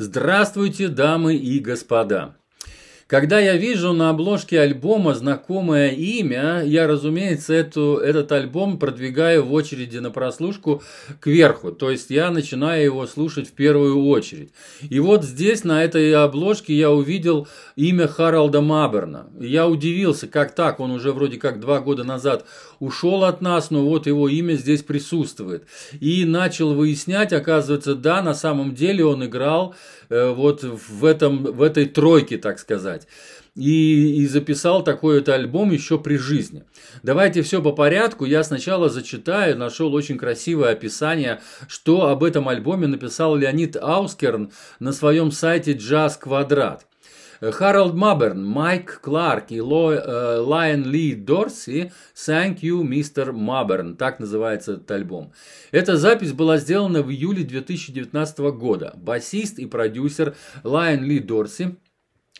Здравствуйте, дамы и господа! Когда я вижу на обложке альбома знакомое имя, я, разумеется, эту, этот альбом продвигаю в очереди на прослушку кверху. То есть я начинаю его слушать в первую очередь. И вот здесь, на этой обложке, я увидел имя Харалда Маберна. Я удивился, как так, он уже вроде как два года назад ушел от нас, но вот его имя здесь присутствует. И начал выяснять, оказывается, да, на самом деле он играл э, вот в, этом, в этой тройке, так сказать сказать. И, и записал такой вот альбом еще при жизни. Давайте все по порядку. Я сначала зачитаю, нашел очень красивое описание, что об этом альбоме написал Леонид Аускерн на своем сайте Jazz Квадрат. Харалд Маберн, Майк Кларк и э, Лайон Ли Дорси «Thank you, мистер Маберн». Так называется этот альбом. Эта запись была сделана в июле 2019 года. Басист и продюсер Лайон Ли Дорси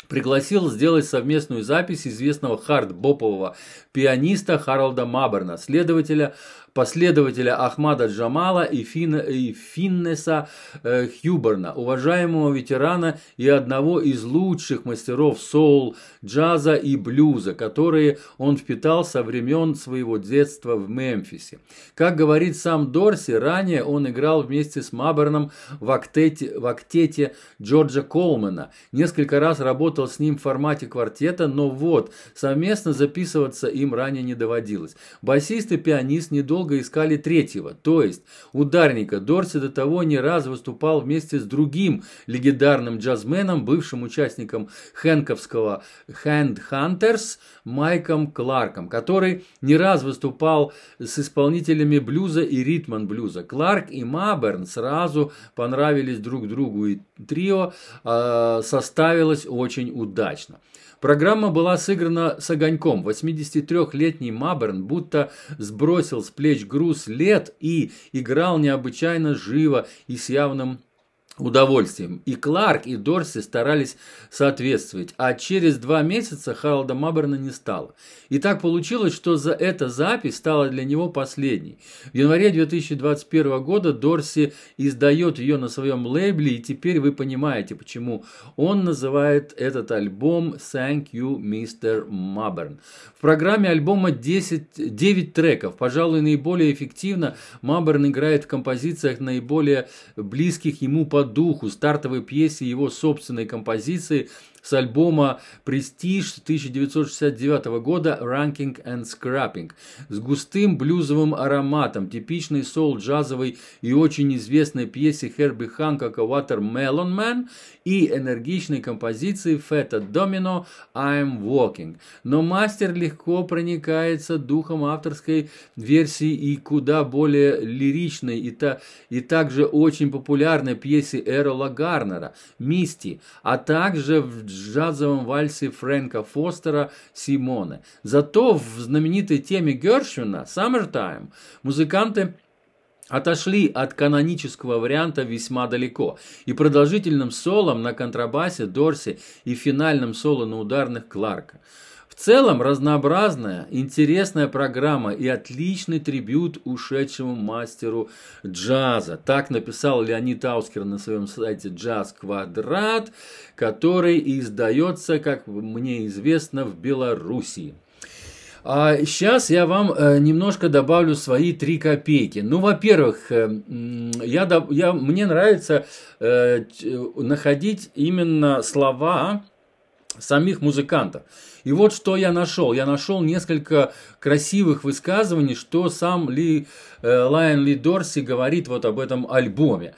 пригласил сделать совместную запись известного хард-бопового пианиста Харалда Маберна, следователя последователя Ахмада Джамала и, Фин, и Финнеса э, Хьюберна, уважаемого ветерана и одного из лучших мастеров соул, джаза и блюза, которые он впитал со времен своего детства в Мемфисе. Как говорит сам Дорси, ранее он играл вместе с Маберном в актете, в актете Джорджа Колмана, несколько раз работал с ним в формате квартета, но вот, совместно записываться им ранее не доводилось. Басист и пианист недолго долго искали третьего, то есть ударника. Дорси до того не раз выступал вместе с другим легендарным джазменом, бывшим участником хэнковского Hand Hunters Майком Кларком, который не раз выступал с исполнителями блюза и ритман блюза. Кларк и Маберн сразу понравились друг другу, и трио э, составилось очень удачно. Программа была сыграна с огоньком. 83-летний Маберн будто сбросил с плеч груз лет и играл необычайно живо и с явным удовольствием. И Кларк, и Дорси старались соответствовать, а через два месяца Харалда Маберна не стало. И так получилось, что за эта запись стала для него последней. В январе 2021 года Дорси издает ее на своем лейбле, и теперь вы понимаете, почему он называет этот альбом «Thank you, Mr. Маберн». В программе альбома 10, 9 треков. Пожалуй, наиболее эффективно Маберн играет в композициях наиболее близких ему по духу, стартовой пьесе его собственной композиции с альбома «Престиж» 1969 года «Ranking and Scrapping» с густым блюзовым ароматом, типичной соул-джазовой и очень известной пьесе Херби Ханкока «Watermelon Man» и энергичной композиции Фета Домино «I'm Walking». Но мастер легко проникается духом авторской версии и куда более лиричной и, та, и также очень популярной пьесе Эрола Гарнера «Мисти», а также в джазовом вальсе Фрэнка Фостера «Симоне». Зато в знаменитой теме Гершвина «Summertime» музыканты отошли от канонического варианта весьма далеко, и продолжительным солом на контрабасе Дорси и финальным соло на ударных Кларка – целом разнообразная, интересная программа и отличный трибют ушедшему мастеру джаза. Так написал Леонид Аускер на своем сайте «Джаз Квадрат», который издается, как мне известно, в Белоруссии. А сейчас я вам э, немножко добавлю свои три копейки. Ну, во-первых, э, я, я, мне нравится э, находить именно слова самих музыкантов. И вот что я нашел. Я нашел несколько красивых высказываний, что сам Ли, э, Лайон Ли Дорси говорит вот об этом альбоме.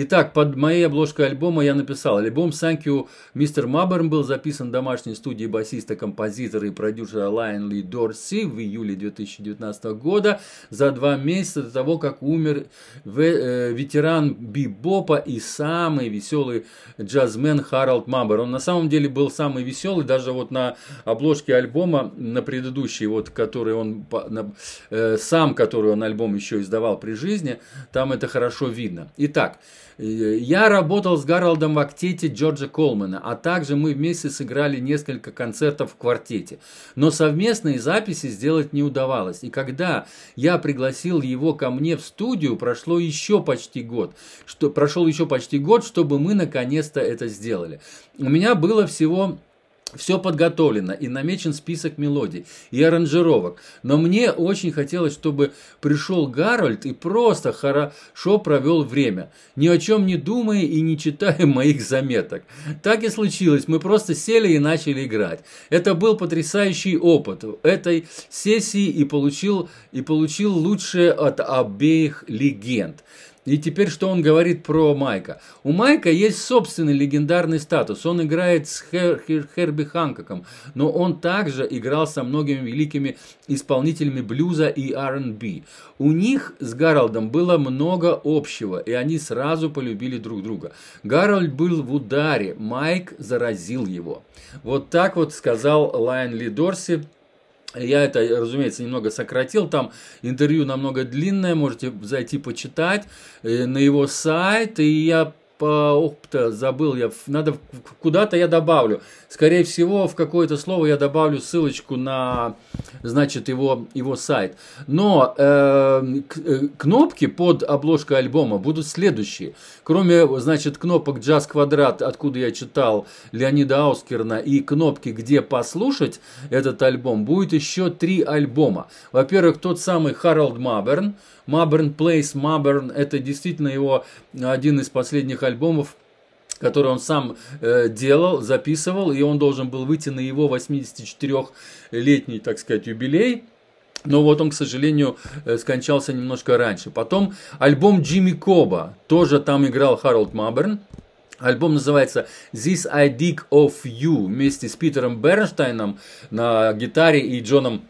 Итак, под моей обложкой альбома я написал. Альбом «Thank you, Mr. Маберн» был записан в домашней студии басиста, композитора и продюсера Лайон Ли Дорси в июле 2019 года, за два месяца до того, как умер э, ветеран бибопа и самый веселый джазмен Харалд Мабер. Он на самом деле был самый веселый, даже вот на обложке альбома, на предыдущей, вот, который он, на, э, сам, который он альбом еще издавал при жизни, там это хорошо видно. Итак, Я работал с Гарольдом в актете Джорджа Колмана, а также мы вместе сыграли несколько концертов в квартете. Но совместные записи сделать не удавалось. И когда я пригласил его ко мне в студию, прошло еще почти год. Что, прошел еще почти год, чтобы мы наконец-то это сделали. У меня было всего все подготовлено и намечен список мелодий и аранжировок. Но мне очень хотелось, чтобы пришел Гарольд и просто хорошо провел время, ни о чем не думая и не читая моих заметок. Так и случилось, мы просто сели и начали играть. Это был потрясающий опыт этой сессии и получил, и получил лучшее от обеих легенд. И теперь что он говорит про Майка? У Майка есть собственный легендарный статус. Он играет с Хер, Хер, Херби Ханкоком, но он также играл со многими великими исполнителями блюза и R&B. У них с Гарольдом было много общего, и они сразу полюбили друг друга. Гарольд был в ударе, Майк заразил его. Вот так вот сказал Лайон Ли Дорси я это, разумеется, немного сократил. Там интервью намного длинное, можете зайти почитать э, на его сайт. И я по опыту забыл, я надо куда-то я добавлю. Скорее всего, в какое-то слово я добавлю ссылочку на, значит, его, его сайт. Но э, э, кнопки под обложкой альбома будут следующие. Кроме, значит, кнопок «Джаз Квадрат», откуда я читал Леонида Аускерна, и кнопки «Где послушать» этот альбом, будет еще три альбома. Во-первых, тот самый Харолд Маберн, Mabern Plays Mabern, это действительно его один из последних альбомов, который он сам э, делал, записывал, и он должен был выйти на его 84-летний, так сказать, юбилей. Но вот он, к сожалению, э, скончался немножко раньше. Потом альбом Джимми Коба, тоже там играл Харолд Маберн. Альбом называется This I Dig of You вместе с Питером Бернштейном на гитаре и Джоном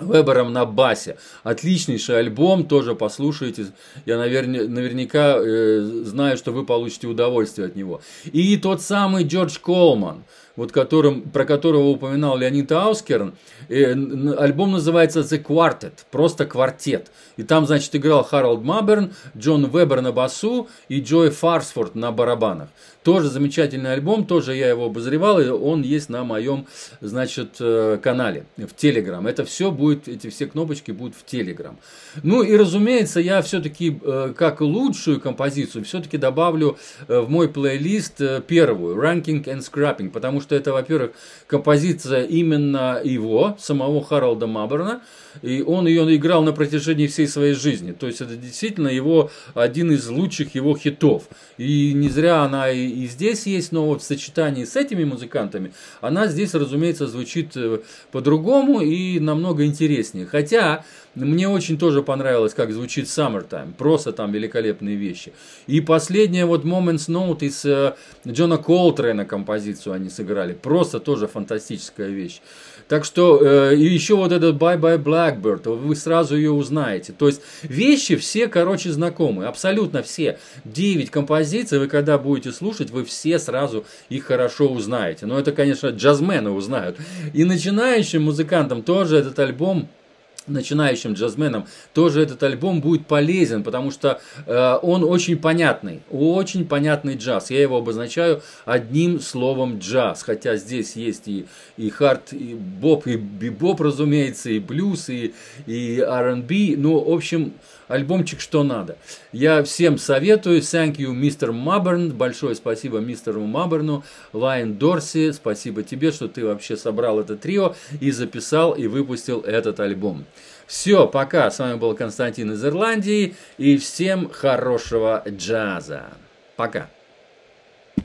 Вебером на басе. Отличнейший альбом, тоже послушайте. Я наверня, наверняка э, знаю, что вы получите удовольствие от него. И тот самый Джордж Колман, вот которым, про которого упоминал Леонид Аускерн. Э, альбом называется The Quartet, просто квартет. И там, значит, играл Харалд Маберн, Джон Вебер на басу и Джой Фарсфорд на барабанах. Тоже замечательный альбом, тоже я его обозревал, и он есть на моем, значит, э, канале в Телеграм. Это все будет, эти все кнопочки будут в Телеграм. Ну и, разумеется, я все-таки, э, как лучшую композицию, все-таки добавлю э, в мой плейлист первую, Ranking and Scrapping, потому что это, во-первых, композиция именно его, самого Харалда Маберна, и он ее играл на протяжении всей своей жизни. То есть это действительно его один из лучших его хитов. И не зря она и, здесь есть, но вот в сочетании с этими музыкантами она здесь, разумеется, звучит э, по-другому и намного интереснее. Хотя мне очень тоже понравилось, как звучит Summertime. Просто там великолепные вещи. И последняя вот Moments Note из э, Джона Колтрейна композицию они сыграли. Просто тоже фантастическая вещь. Так что, э, и еще вот этот Bye Bye Blackbird, вы сразу ее узнаете. То есть, вещи все, короче, знакомые, абсолютно все. Девять композиций, вы когда будете слушать, вы все сразу их хорошо узнаете. Но это, конечно, джазмены узнают. И начинающим музыкантам тоже этот альбом начинающим джазменам тоже этот альбом будет полезен, потому что э, он очень понятный, очень понятный джаз. Я его обозначаю одним словом джаз, хотя здесь есть и, и хард, и боб, и бибоп, разумеется, и блюз, и, и R&B, ну, в общем, альбомчик что надо. Я всем советую. Thank you, мистер Маберн. Большое спасибо мистеру Маберну. Лайн Дорси, спасибо тебе, что ты вообще собрал это трио и записал и выпустил этот альбом. Все, пока. С вами был Константин из Ирландии. И всем хорошего джаза. Пока.